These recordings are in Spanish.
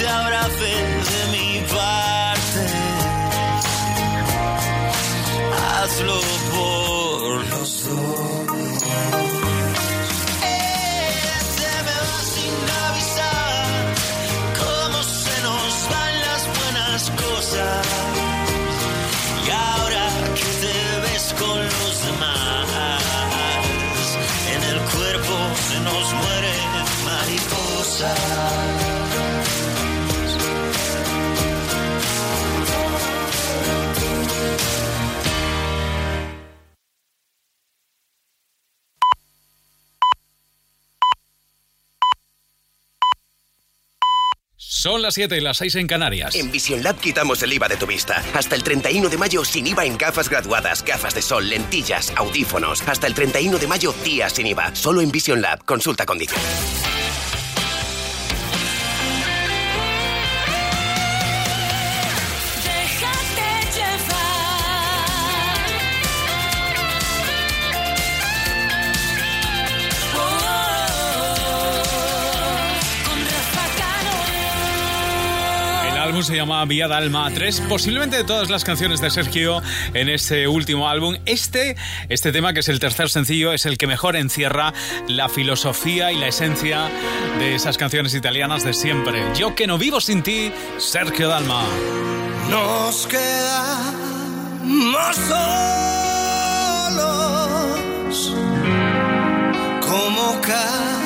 te abrace Son las 7 y las 6 en Canarias. En Vision Lab quitamos el IVA de tu vista. Hasta el 31 de mayo sin IVA en gafas graduadas, gafas de sol, lentillas, audífonos. Hasta el 31 de mayo días sin IVA. Solo en Vision Lab. Consulta condiciones. Se llama Vía Dalma 3, posiblemente de todas las canciones de Sergio en este último álbum. Este, este tema, que es el tercer sencillo, es el que mejor encierra la filosofía y la esencia de esas canciones italianas de siempre. Yo que no vivo sin ti, Sergio Dalma. Nos quedamos solos como cada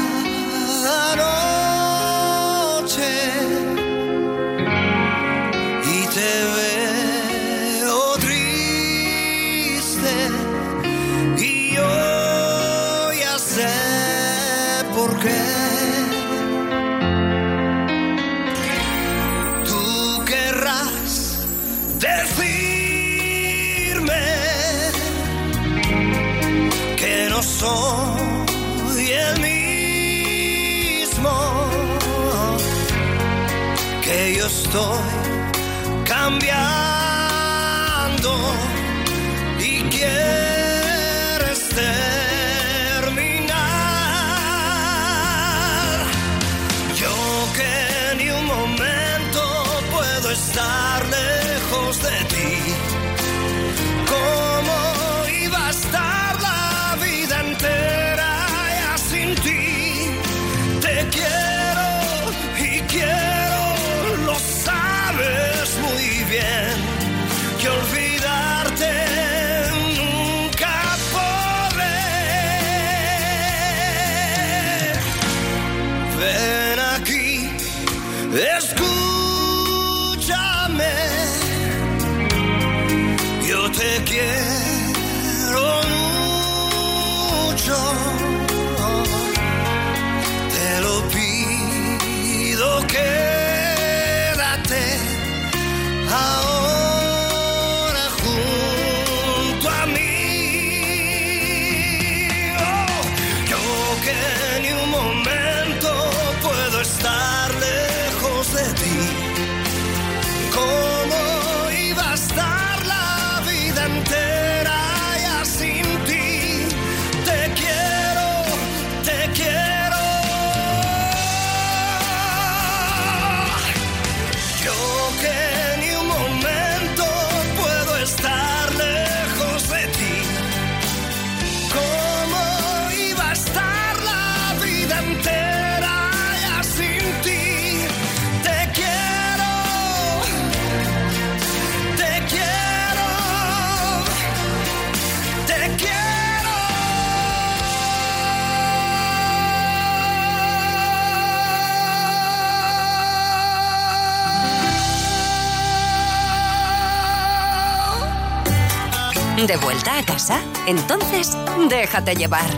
Entonces, déjate llevar.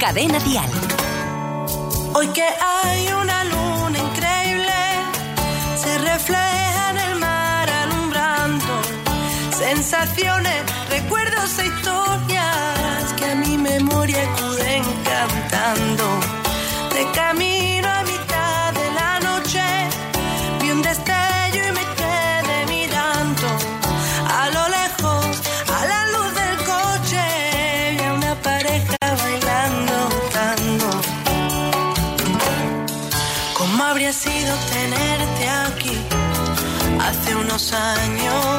Cadena Dial. Hoy que hay unos años?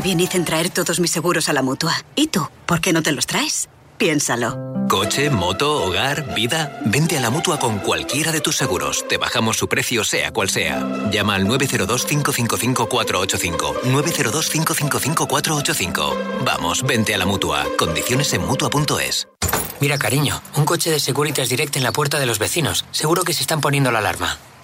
Que bien hice en traer todos mis seguros a la mutua. ¿Y tú? ¿Por qué no te los traes? Piénsalo. Coche, moto, hogar, vida. Vente a la mutua con cualquiera de tus seguros. Te bajamos su precio, sea cual sea. Llama al 902-555-485. 902-555-485. Vamos, vente a la mutua. Condiciones en mutua.es. Mira, cariño, un coche de Securitas Direct en la puerta de los vecinos. Seguro que se están poniendo la alarma.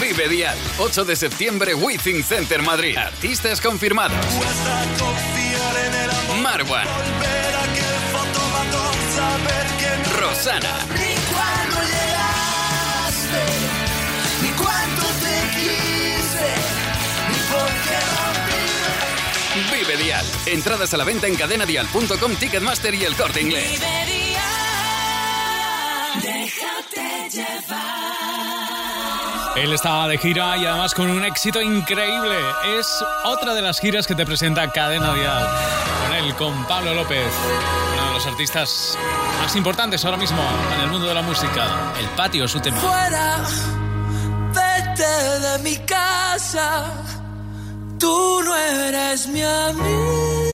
Vive Dial, 8 de septiembre, Withing Center Madrid. Artistas confirmados. Marwan. Rosana. Vive Dial. Entradas a la venta en cadenadial.com, Ticketmaster y el corte inglés. Déjate llevar. Él está de gira y además con un éxito increíble. Es otra de las giras que te presenta Cadena Dial. Con él, con Pablo López, uno de los artistas más importantes ahora mismo en el mundo de la música. El patio es su tema. Fuera, vete de mi casa. Tú no eres mi amiga.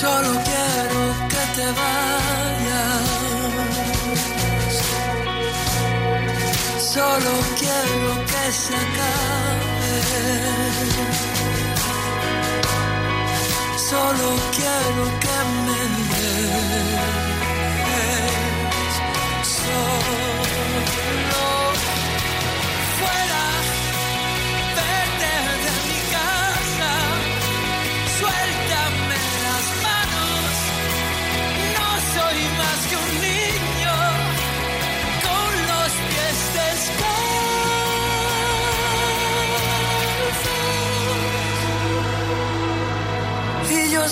Solo quiero que te vayas. Solo quiero que se acabe. Solo quiero que me dejes. Solo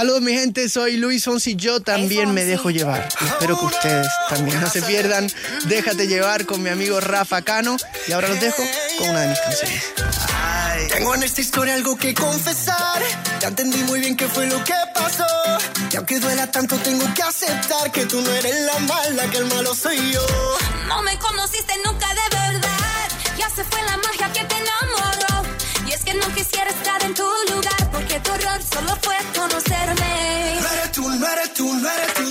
Saludos mi gente, soy Luis Fonsi, yo también me dejo llevar. Y espero que ustedes también no se pierdan. Déjate llevar con mi amigo Rafa Cano. Y ahora los dejo con una de mis canciones. Tengo en esta historia algo que confesar. Ya entendí muy bien qué fue lo que pasó. Y aunque duela tanto, tengo que aceptar que tú no eres la mala, que el malo soy yo. No me conociste nunca de verdad. Ya se fue la magia que te enamoró. No quisiera estar en tu lugar. Porque tu error solo fue conocerme. No eres tú,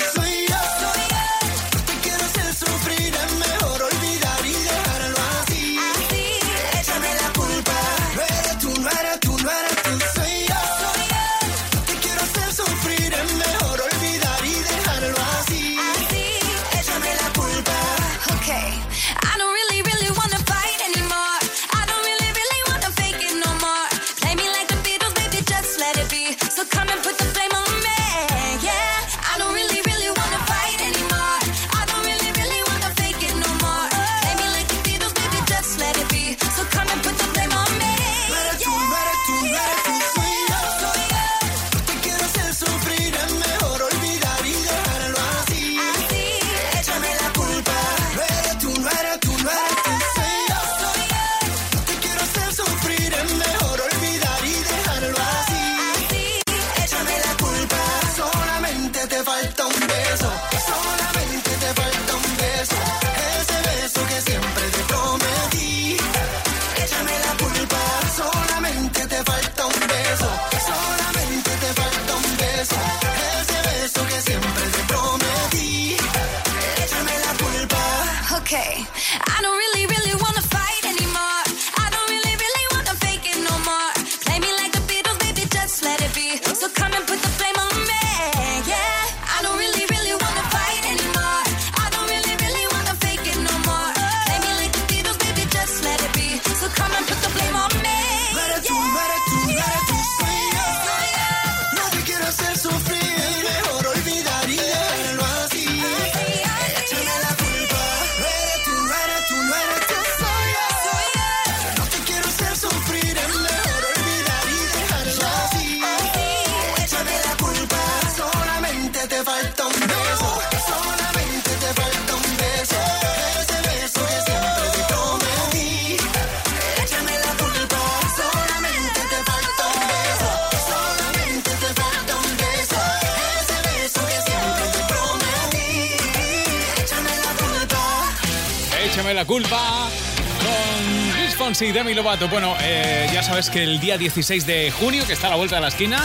Y Demi Lovato. Bueno, eh, ya sabes que el día 16 de junio, que está a la vuelta de la esquina,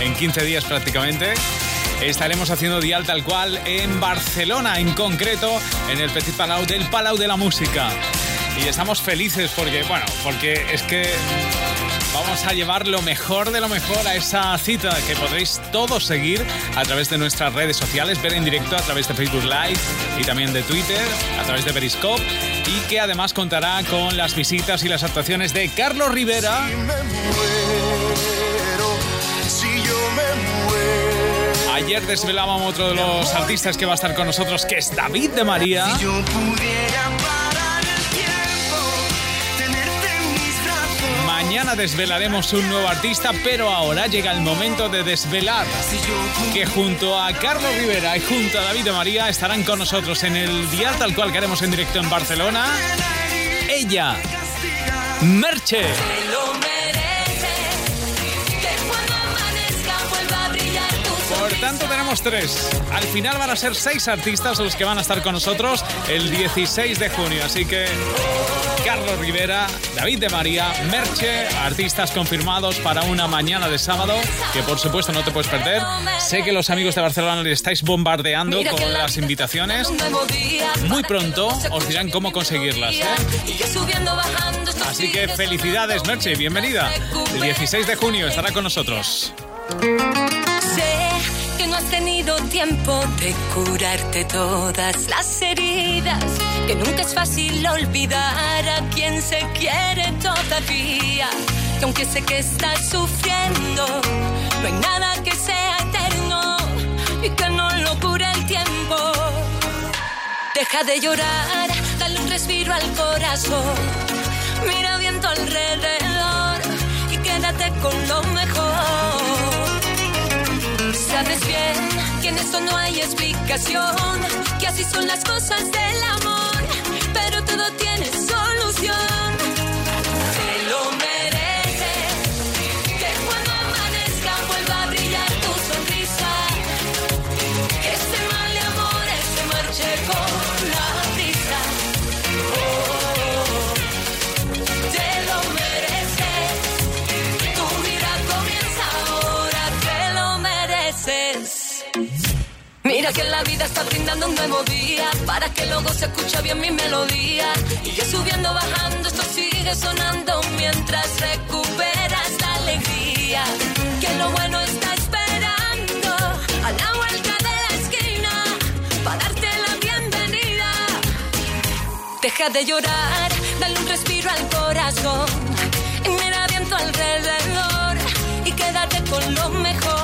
en 15 días prácticamente, estaremos haciendo Dial tal cual en Barcelona, en concreto, en el Petit Palau del Palau de la Música. Y estamos felices porque, bueno, porque es que vamos a llevar lo mejor de lo mejor a esa cita que podréis todos seguir a través de nuestras redes sociales, ver en directo a través de Facebook Live y también de Twitter, a través de Periscope y que además contará con las visitas y las actuaciones de Carlos Rivera. Si yo me muero, Ayer desvelábamos otro de los artistas que va a estar con nosotros, que es David de María. yo pudiera Mañana desvelaremos un nuevo artista, pero ahora llega el momento de desvelar que junto a Carlos Rivera y junto a David de María estarán con nosotros en el día tal cual que haremos en directo en Barcelona. Ella, Merche. Por tanto, tenemos tres. Al final van a ser seis artistas los que van a estar con nosotros el 16 de junio. Así que Carlos Rivera, David de María, Merche, artistas confirmados para una mañana de sábado, que por supuesto no te puedes perder. Sé que los amigos de Barcelona le estáis bombardeando con la las invitaciones. Muy pronto os dirán cómo conseguirlas. ¿eh? Así que felicidades, Merche, bienvenida. El 16 de junio estará con nosotros. Sé que no has tenido tiempo de curarte todas las heridas, que nunca es fácil olvidar a quien se quiere todavía, que aunque sé que estás sufriendo, no hay nada que sea eterno y que no lo cure el tiempo. Deja de llorar, dale un respiro al corazón, mira bien tu alrededor y quédate con lo mejor. Sabes bien que en esto no hay explicación, que así son las cosas del amor, todo tiene Mira que la vida está brindando un nuevo día para que luego se escuche bien mi melodía. Y yo subiendo, bajando, esto sigue sonando mientras recuperas la alegría. Que lo bueno está esperando a la vuelta de la esquina para darte la bienvenida. Deja de llorar, dale un respiro al corazón y mira bien tu alrededor y quédate con lo mejor.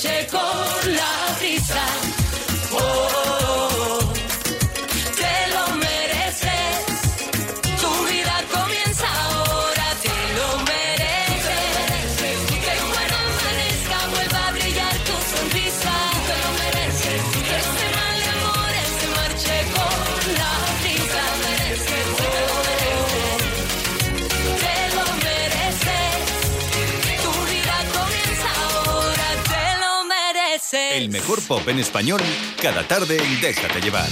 结果 El mejor pop en español, cada tarde en Déjate llevar.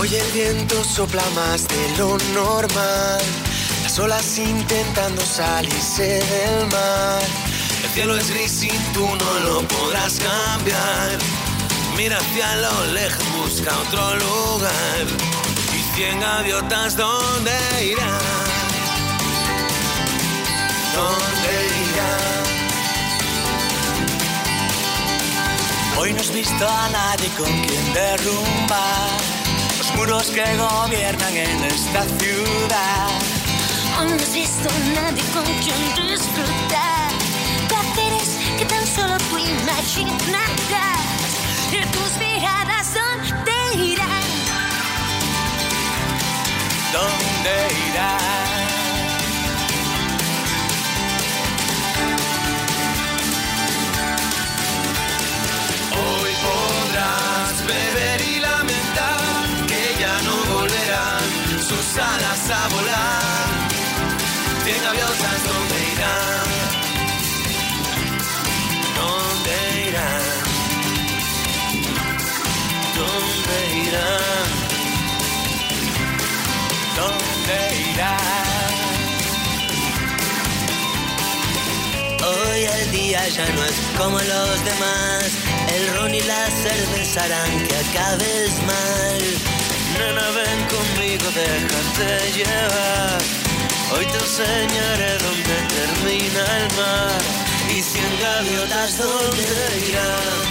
Hoy el viento sopla más de lo normal. Las olas intentando salirse del mar. El cielo es gris y tú no lo podrás cambiar. Mira hacia lo lejos, busca otro lugar. Y cien gaviotas, ¿dónde irán? ¿Dónde irán? Hoy no has visto a nadie con quien derrumbar los muros que gobiernan en esta ciudad. No has visto nadie con quien disfrutar placeres que tan solo tú imaginarás. Y tus miradas dónde irán. ¿Dónde irán? Podrás beber y lamentar que ya no volverán sus alas a volar. El día ya no es como los demás. El ron y la cerveza harán que acabes mal. Nena, ven conmigo, déjate llevar. Hoy te enseñaré dónde termina el mar. Y cien gaviotas, ¿dónde irán?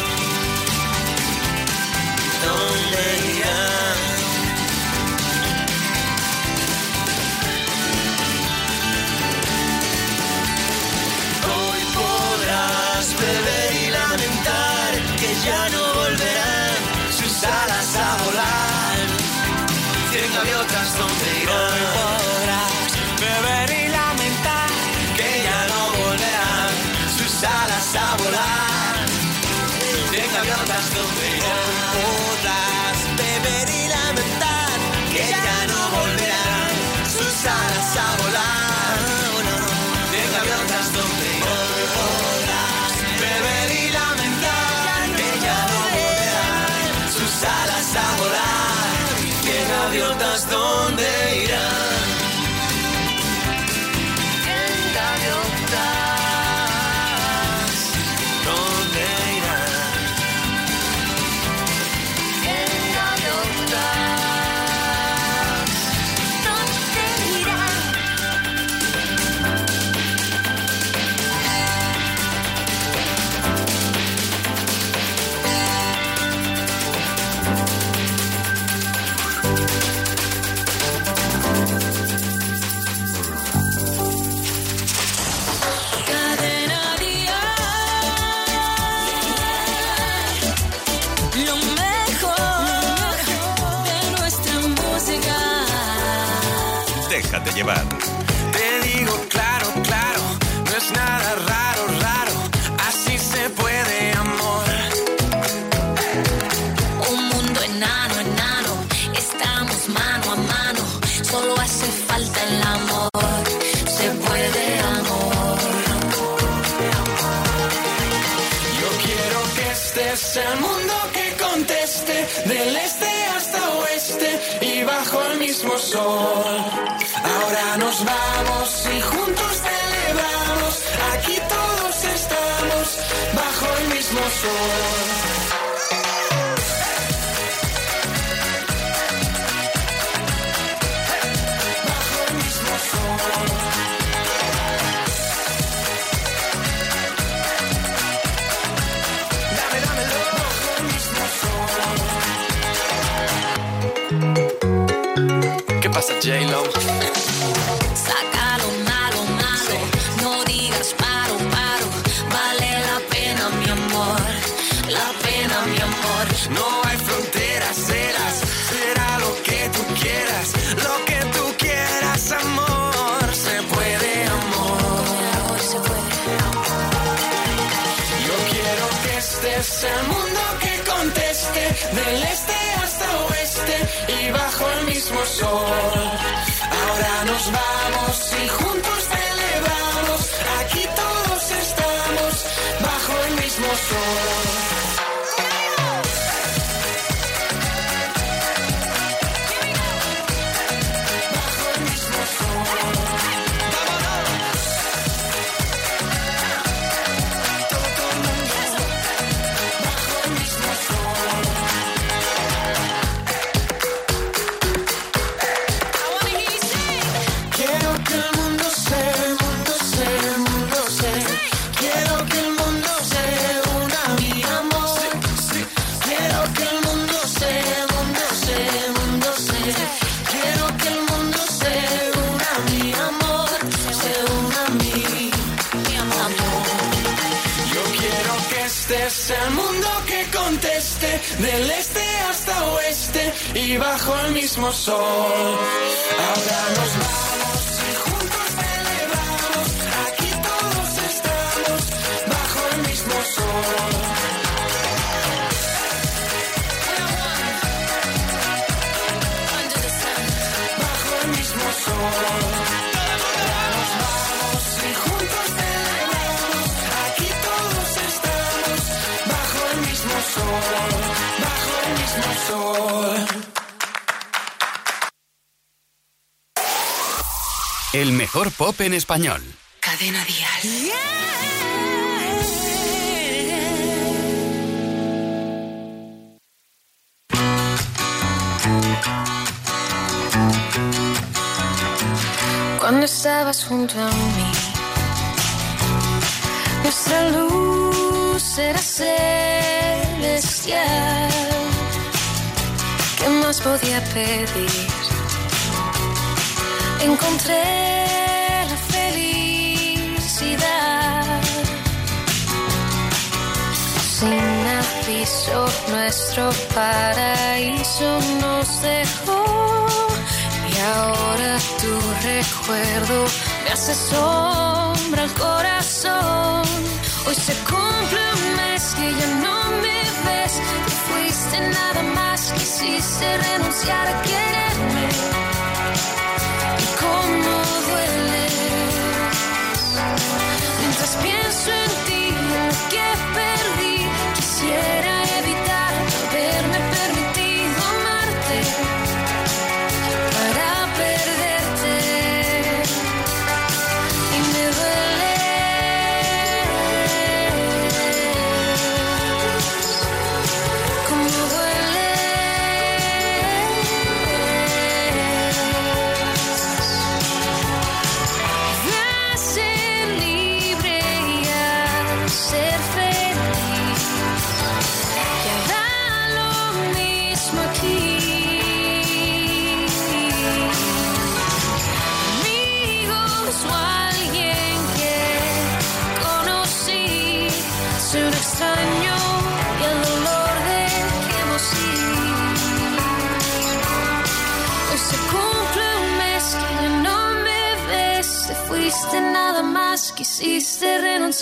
¿Dónde irán? Ya no volverán sus alas a volar. Cien gaviotas donde irán. Y juntos y bajo el mismo sol. Ahora nos va. mejor pop en español. Cadena Díaz. Yeah. Cuando estabas junto a mí, nuestra luz era celestial. ¿Qué más podía pedir? Encontré Sin aviso, nuestro paraíso nos dejó. Y ahora tu recuerdo me hace sombra al corazón. Hoy se cumple un mes que ya no me ves. Te fuiste nada más, quisiste renunciar a quererme. Y cómo duele. Mientras pienso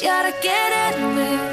You gotta get it with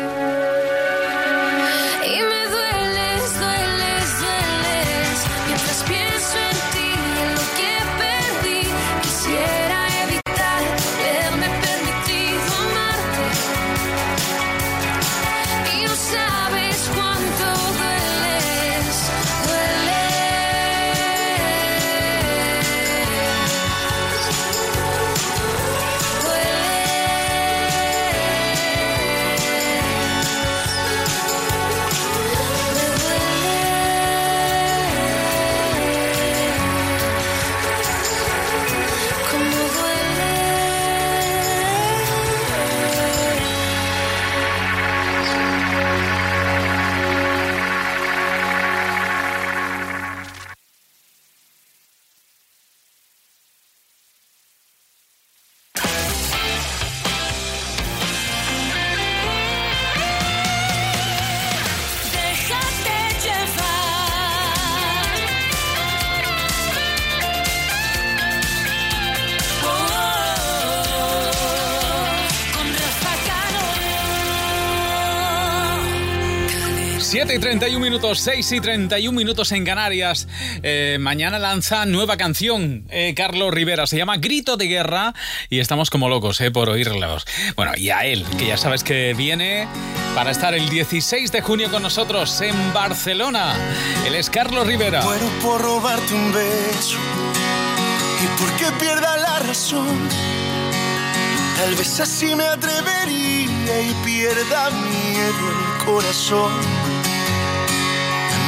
7 y 31 minutos, 6 y 31 minutos en Canarias. Eh, mañana lanza nueva canción, eh, Carlos Rivera. Se llama Grito de Guerra y estamos como locos eh, por oírlos. Bueno, y a él, que ya sabes que viene para estar el 16 de junio con nosotros en Barcelona. Él es Carlos Rivera. Muero por robarte un beso y porque pierda la razón. Tal vez así me atrevería y pierda miedo el corazón.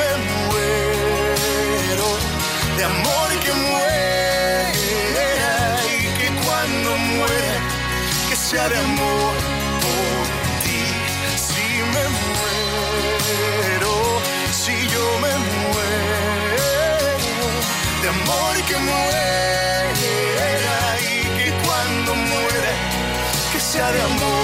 me muero, de amor que muera y que cuando muera, que sea de amor por ti. Si me muero, si yo me muero, de amor que muera y que cuando muera, que sea de amor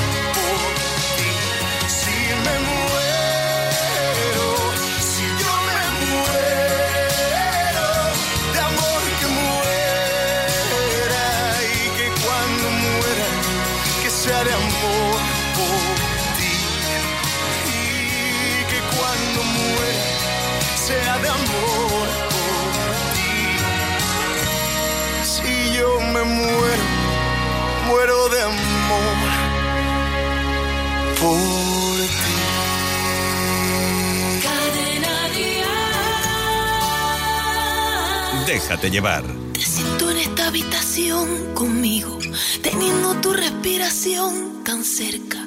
Déjate llevar. Te siento en esta habitación conmigo, teniendo tu respiración tan cerca.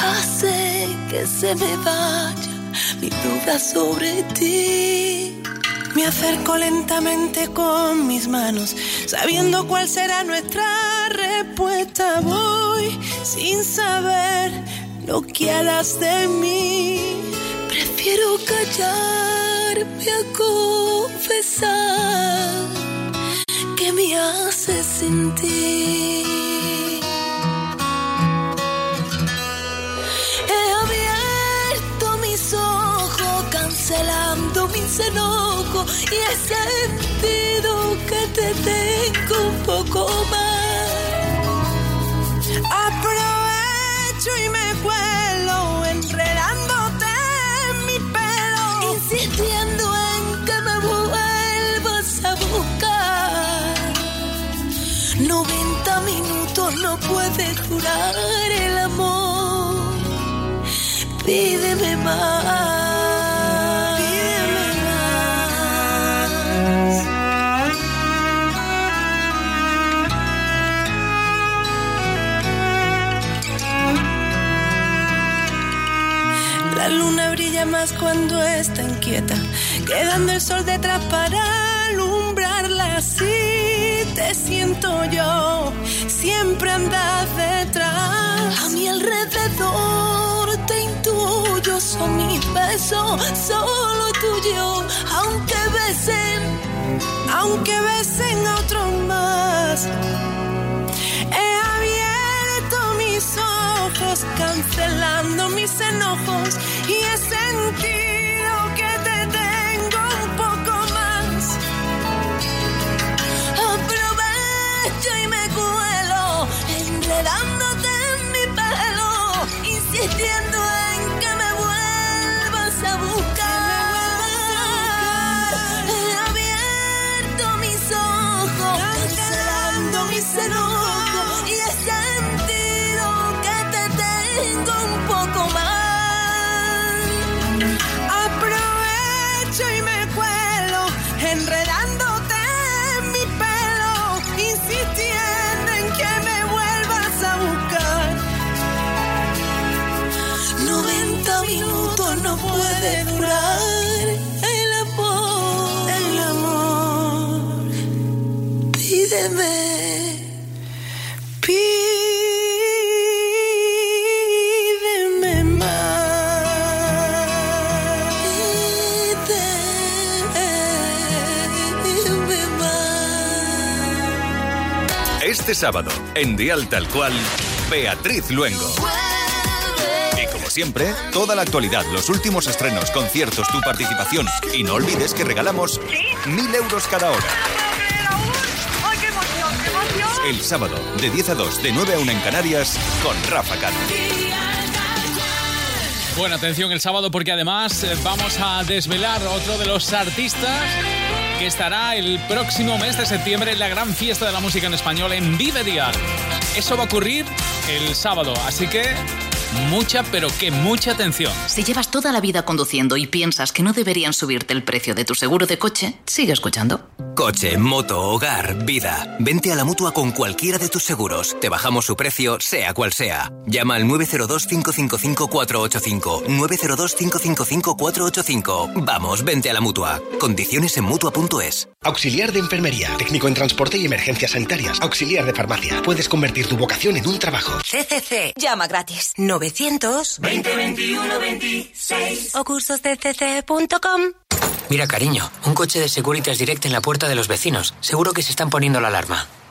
Hace que se me vaya mi duda sobre ti. Me acerco lentamente con mis manos, sabiendo cuál será nuestra respuesta. Voy sin saber lo que harás de mí. Prefiero a confesar que me hace sentir. He abierto mis ojos, cancelando mis enojos y he sentido que te tengo un poco más. Aprovecho y me el amor. Pídeme más. Pídeme más. La luna brilla más cuando está inquieta, quedando el sol detrás para alumbrarla así. Te siento yo, siempre andas detrás. A mi alrededor te intuyo, son mis besos, solo tuyo, aunque besen, aunque besen otros más. He abierto mis ojos, cancelando mis enojos y he sentido insistiendo en puede durar el amor, el amor. Pídeme, pídeme más. Este sábado, en Dial Tal Cual, Beatriz Luengo. Como siempre, toda la actualidad, los últimos estrenos, conciertos, tu participación. Y no olvides que regalamos mil euros cada hora. ¡Ay, qué emoción, qué emoción! El sábado, de 10 a 2, de 9 a 1 en Canarias, con Rafa Cano. Bueno, atención el sábado porque además eh, vamos a desvelar otro de los artistas que estará el próximo mes de septiembre en la gran fiesta de la música en español en Vive Dial. Eso va a ocurrir el sábado, así que mucha, pero que mucha atención. Si llevas toda la vida conduciendo y piensas que no deberían subirte el precio de tu seguro de coche, sigue escuchando. Coche, moto, hogar, vida. Vente a la mutua con cualquiera de tus seguros. Te bajamos su precio, sea cual sea. Llama al 902-555-485. 902-555-485. Vamos, vente a la mutua. Condiciones en mutua.es. Auxiliar de enfermería, técnico en transporte y emergencias sanitarias, auxiliar de farmacia. Puedes convertir tu vocación en un trabajo. CCC. Llama gratis. 900 20 21 26. o cursosdcc.com. Mira, cariño, un coche de Securitas Direct en la puerta de los vecinos. Seguro que se están poniendo la alarma.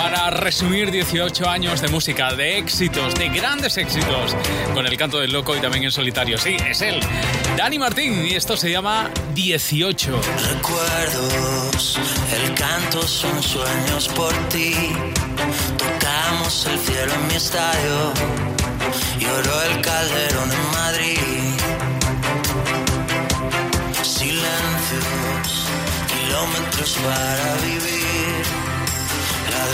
para resumir 18 años de música, de éxitos, de grandes éxitos, con el canto del loco y también en solitario. Sí, es él, Dani Martín, y esto se llama 18. recuerdos, el canto son sueños por ti. Tocamos el cielo en mi estadio, lloró el calderón en Madrid. Silencios, kilómetros para vivir,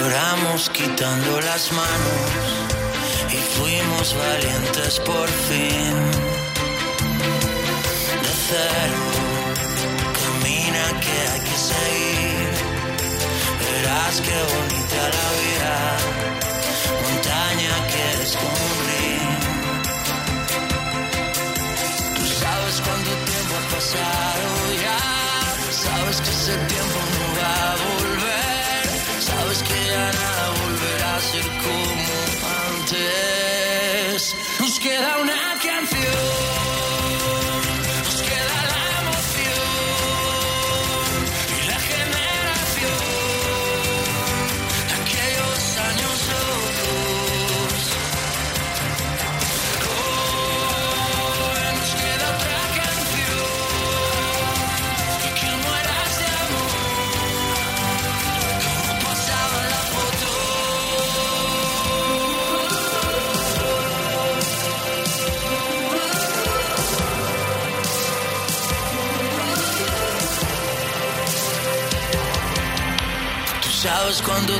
Lloramos quitando las manos y fuimos valientes por fin de cero camina que hay que seguir Verás qué bonita la vida, montaña que descubrir. Tú sabes cuánto tiempo ha pasado Sabes que ese tiempo antes. Nos queda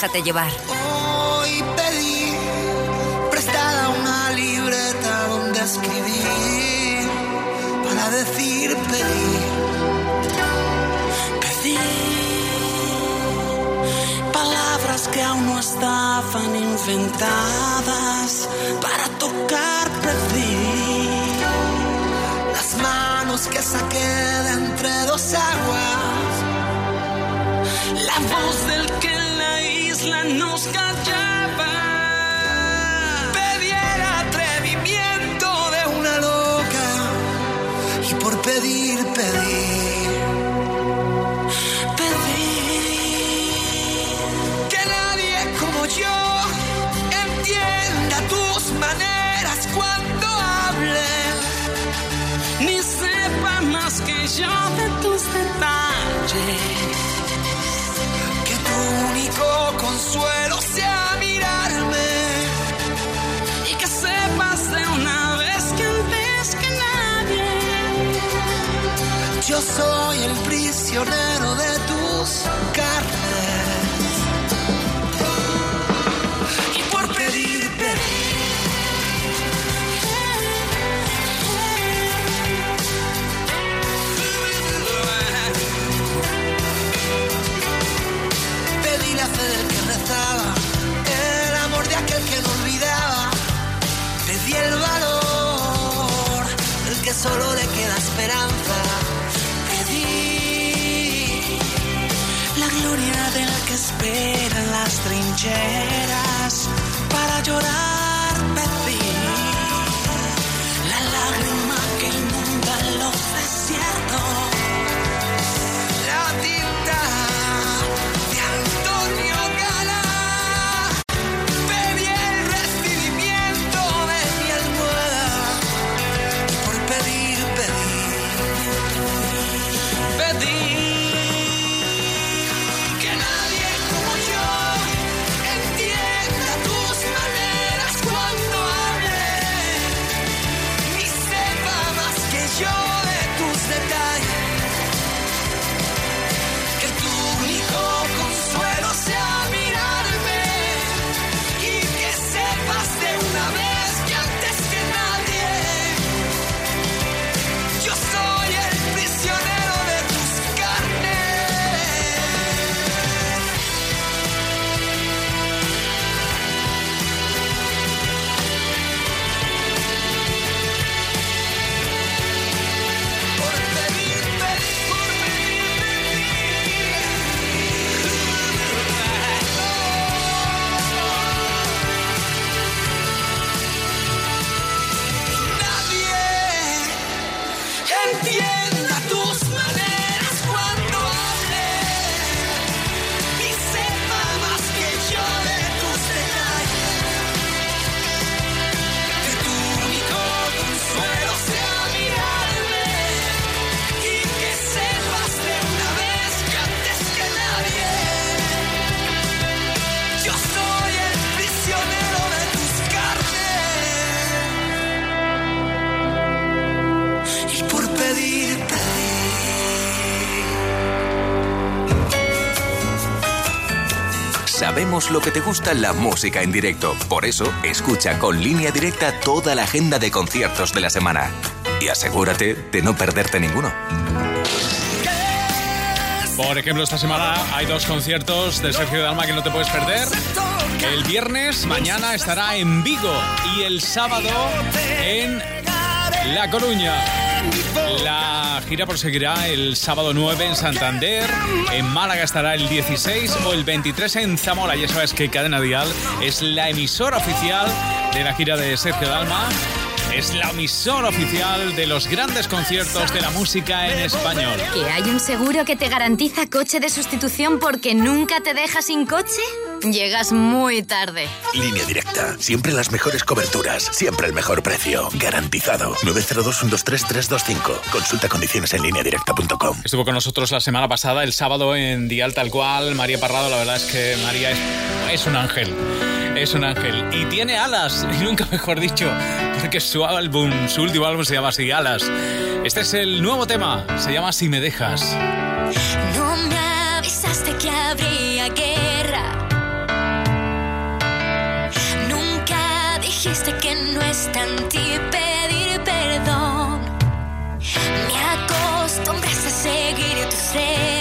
Déjate llevar. Hoy pedí prestada una libreta donde escribí para decir pedí. Pedí palabras que aún no estaban inventadas para tocar pedí. Las manos que saqué de entre dos aguas. La voz del que isla nos callaba. Pedí el atrevimiento de una loca. Y por pedir, pedir. Pedir que nadie como yo entienda tus maneras cuando hable. Ni sepa más que yo de tus detalles único consuelo sea mirarme y que sepas de una vez que antes que nadie yo soy el prisionero de tus las trincheras para llorar. Sabemos lo que te gusta la música en directo. Por eso, escucha con línea directa toda la agenda de conciertos de la semana. Y asegúrate de no perderte ninguno. Por ejemplo, esta semana hay dos conciertos de Sergio Dalma que no te puedes perder. El viernes, mañana estará en Vigo y el sábado en La Coruña. La gira proseguirá el sábado 9 en Santander, en Málaga estará el 16 o el 23 en Zamora. Ya sabes que Cadena Dial es la emisora oficial de la gira de Sergio Dalma. Es la emisora oficial de los grandes conciertos de la música en español. ¿Que hay un seguro que te garantiza coche de sustitución porque nunca te deja sin coche? Llegas muy tarde. Línea directa. Siempre las mejores coberturas. Siempre el mejor precio. Garantizado. 902-123-325. Consulta condiciones en lineadirecta.com. Estuvo con nosotros la semana pasada, el sábado en Dial Tal Cual, María Parrado. La verdad es que María es, es un ángel. Es un ángel. Y tiene alas, y nunca mejor dicho, porque su álbum, su último álbum se llama así, Alas. Este es el nuevo tema, se llama Si me dejas. No me avisaste que habría guerra. Está en ti pedir perdón. Me acostumbraste a seguir tus reglas.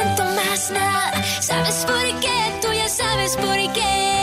Siento más nada. ¿Sabes por qué? Tú ya sabes por qué.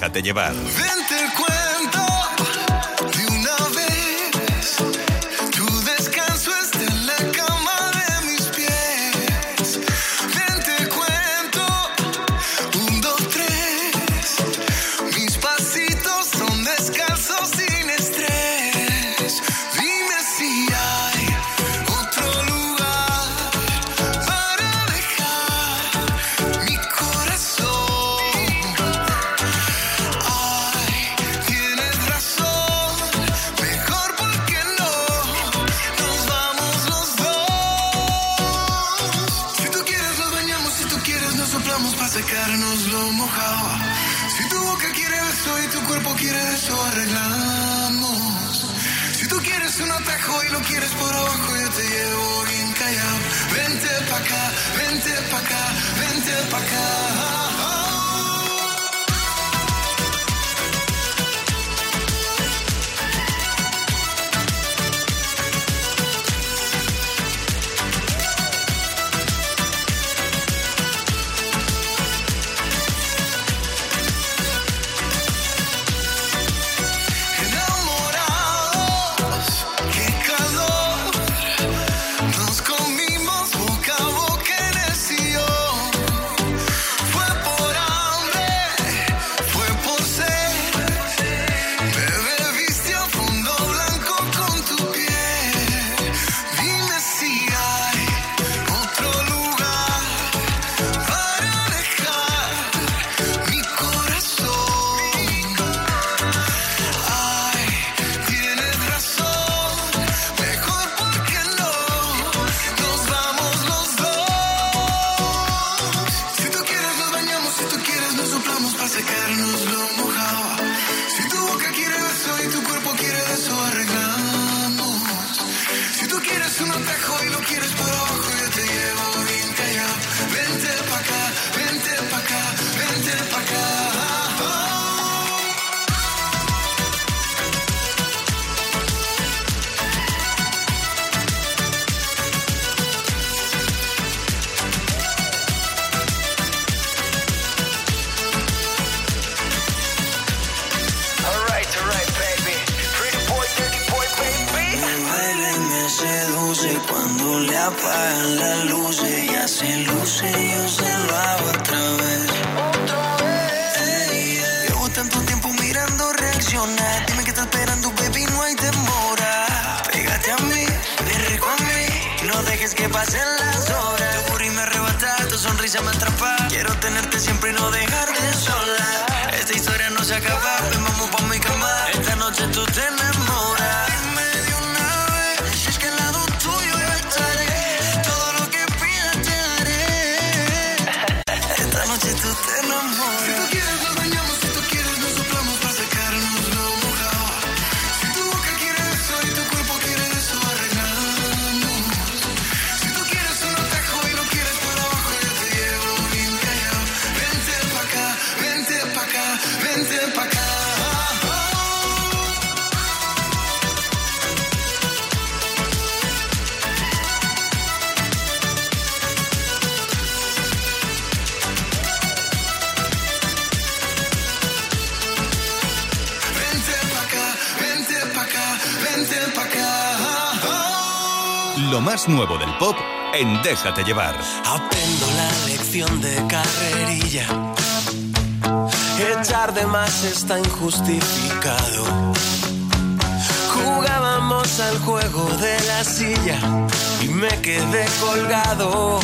Déjate llevar. Ven nos soplamos para secarnos lo mojado. Si tu boca quiere beso y tu cuerpo quiere eso arreglamos. Si tú quieres un atajo y lo quieres por abajo yo te llevo bien callado. Vente pa acá, vente pa acá, vente pa acá. Apagan las luces. Ya se luce, yo se lo hago otra vez. Ey, ey. Llevo tanto tiempo mirando reaccionar. Dime que estás esperando, baby, no hay demora. Pégate a mí, ven rico a mí. No dejes que pasen las horas. Tu booty me arrebata, tu sonrisa me atrapa. Quiero tenerte siempre y no dejarte sola. Esta historia no se acaba, ven vamos pa' mi cama. Esta noche tú te más nuevo del pop en Déjate llevar. Aprendo la lección de carrerilla. Echar de más está injustificado. Jugábamos al juego de la silla y me quedé colgado.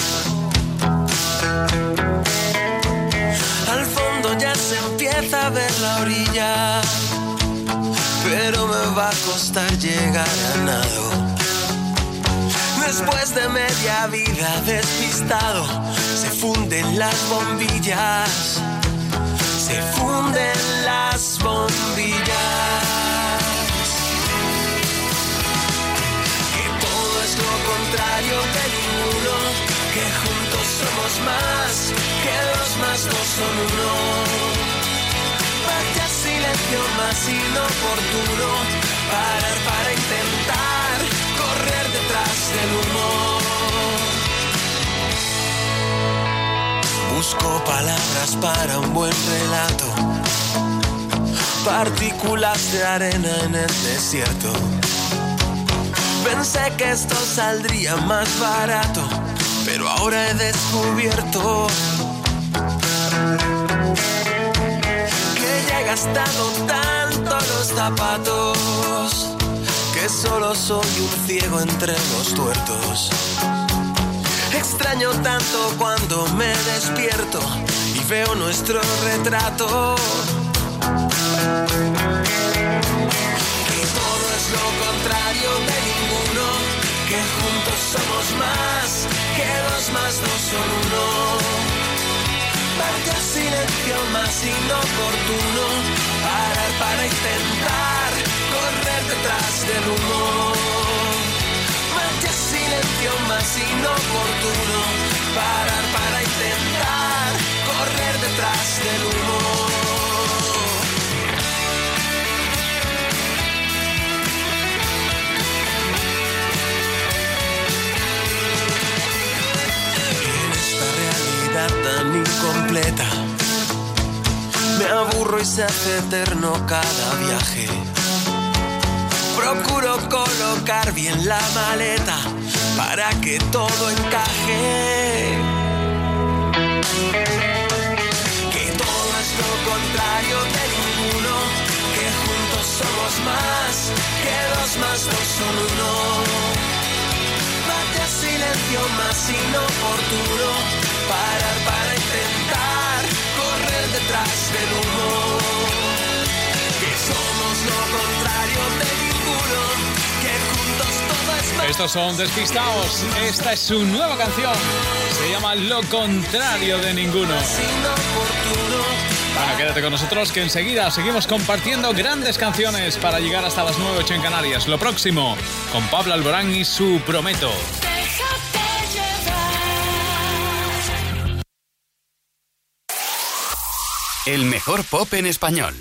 Al fondo ya se empieza a ver la orilla, pero me va a costar llegar a nado. Después de media vida despistado, se funden las bombillas. Se funden las bombillas. Que todo es lo contrario de ninguno. Que juntos somos más, que los más no son uno. Vaya silencio más inoportuno. Parar para intentar detrás del humo. Busco palabras para un buen relato. partículas de arena en el desierto. Pensé que esto saldría más barato, pero ahora he descubierto que ya he gastado tanto los zapatos solo soy un ciego entre los tuertos. Extraño tanto cuando me despierto y veo nuestro retrato. Que todo es lo contrario de ninguno, que juntos somos más, que dos más dos son uno. Vaya silencio más inoportuno, parar para intentar correr detrás del humo. Vaya silencio más inoportuno, parar para intentar correr detrás del humo. En esta realidad tan incompleta, me aburro y se hace eterno cada viaje. Procuro colocar bien la maleta para que todo encaje. Que todo es lo contrario de ninguno, que juntos somos más, que dos más dos son uno. Vaya silencio más inoportuno, parar para intentar correr detrás del humo. Estos son Despistados. Esta es su nueva canción. Se llama Lo contrario de ninguno. Bueno, quédate con nosotros que enseguida seguimos compartiendo grandes canciones para llegar hasta las 9 8 en Canarias. Lo próximo, con Pablo Alborán y su Prometo. El mejor pop en español.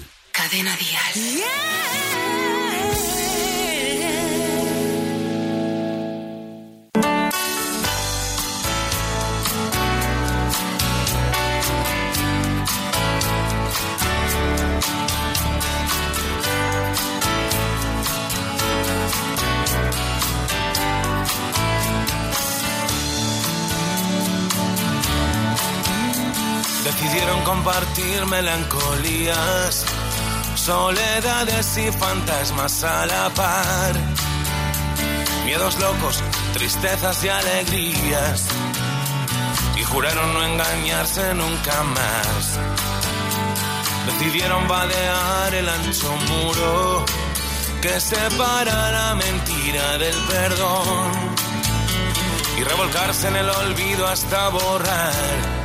Decidieron compartir melancolías, soledades y fantasmas a la par. Miedos locos, tristezas y alegrías. Y juraron no engañarse nunca más. Decidieron vadear el ancho muro que separa la mentira del perdón. Y revolcarse en el olvido hasta borrar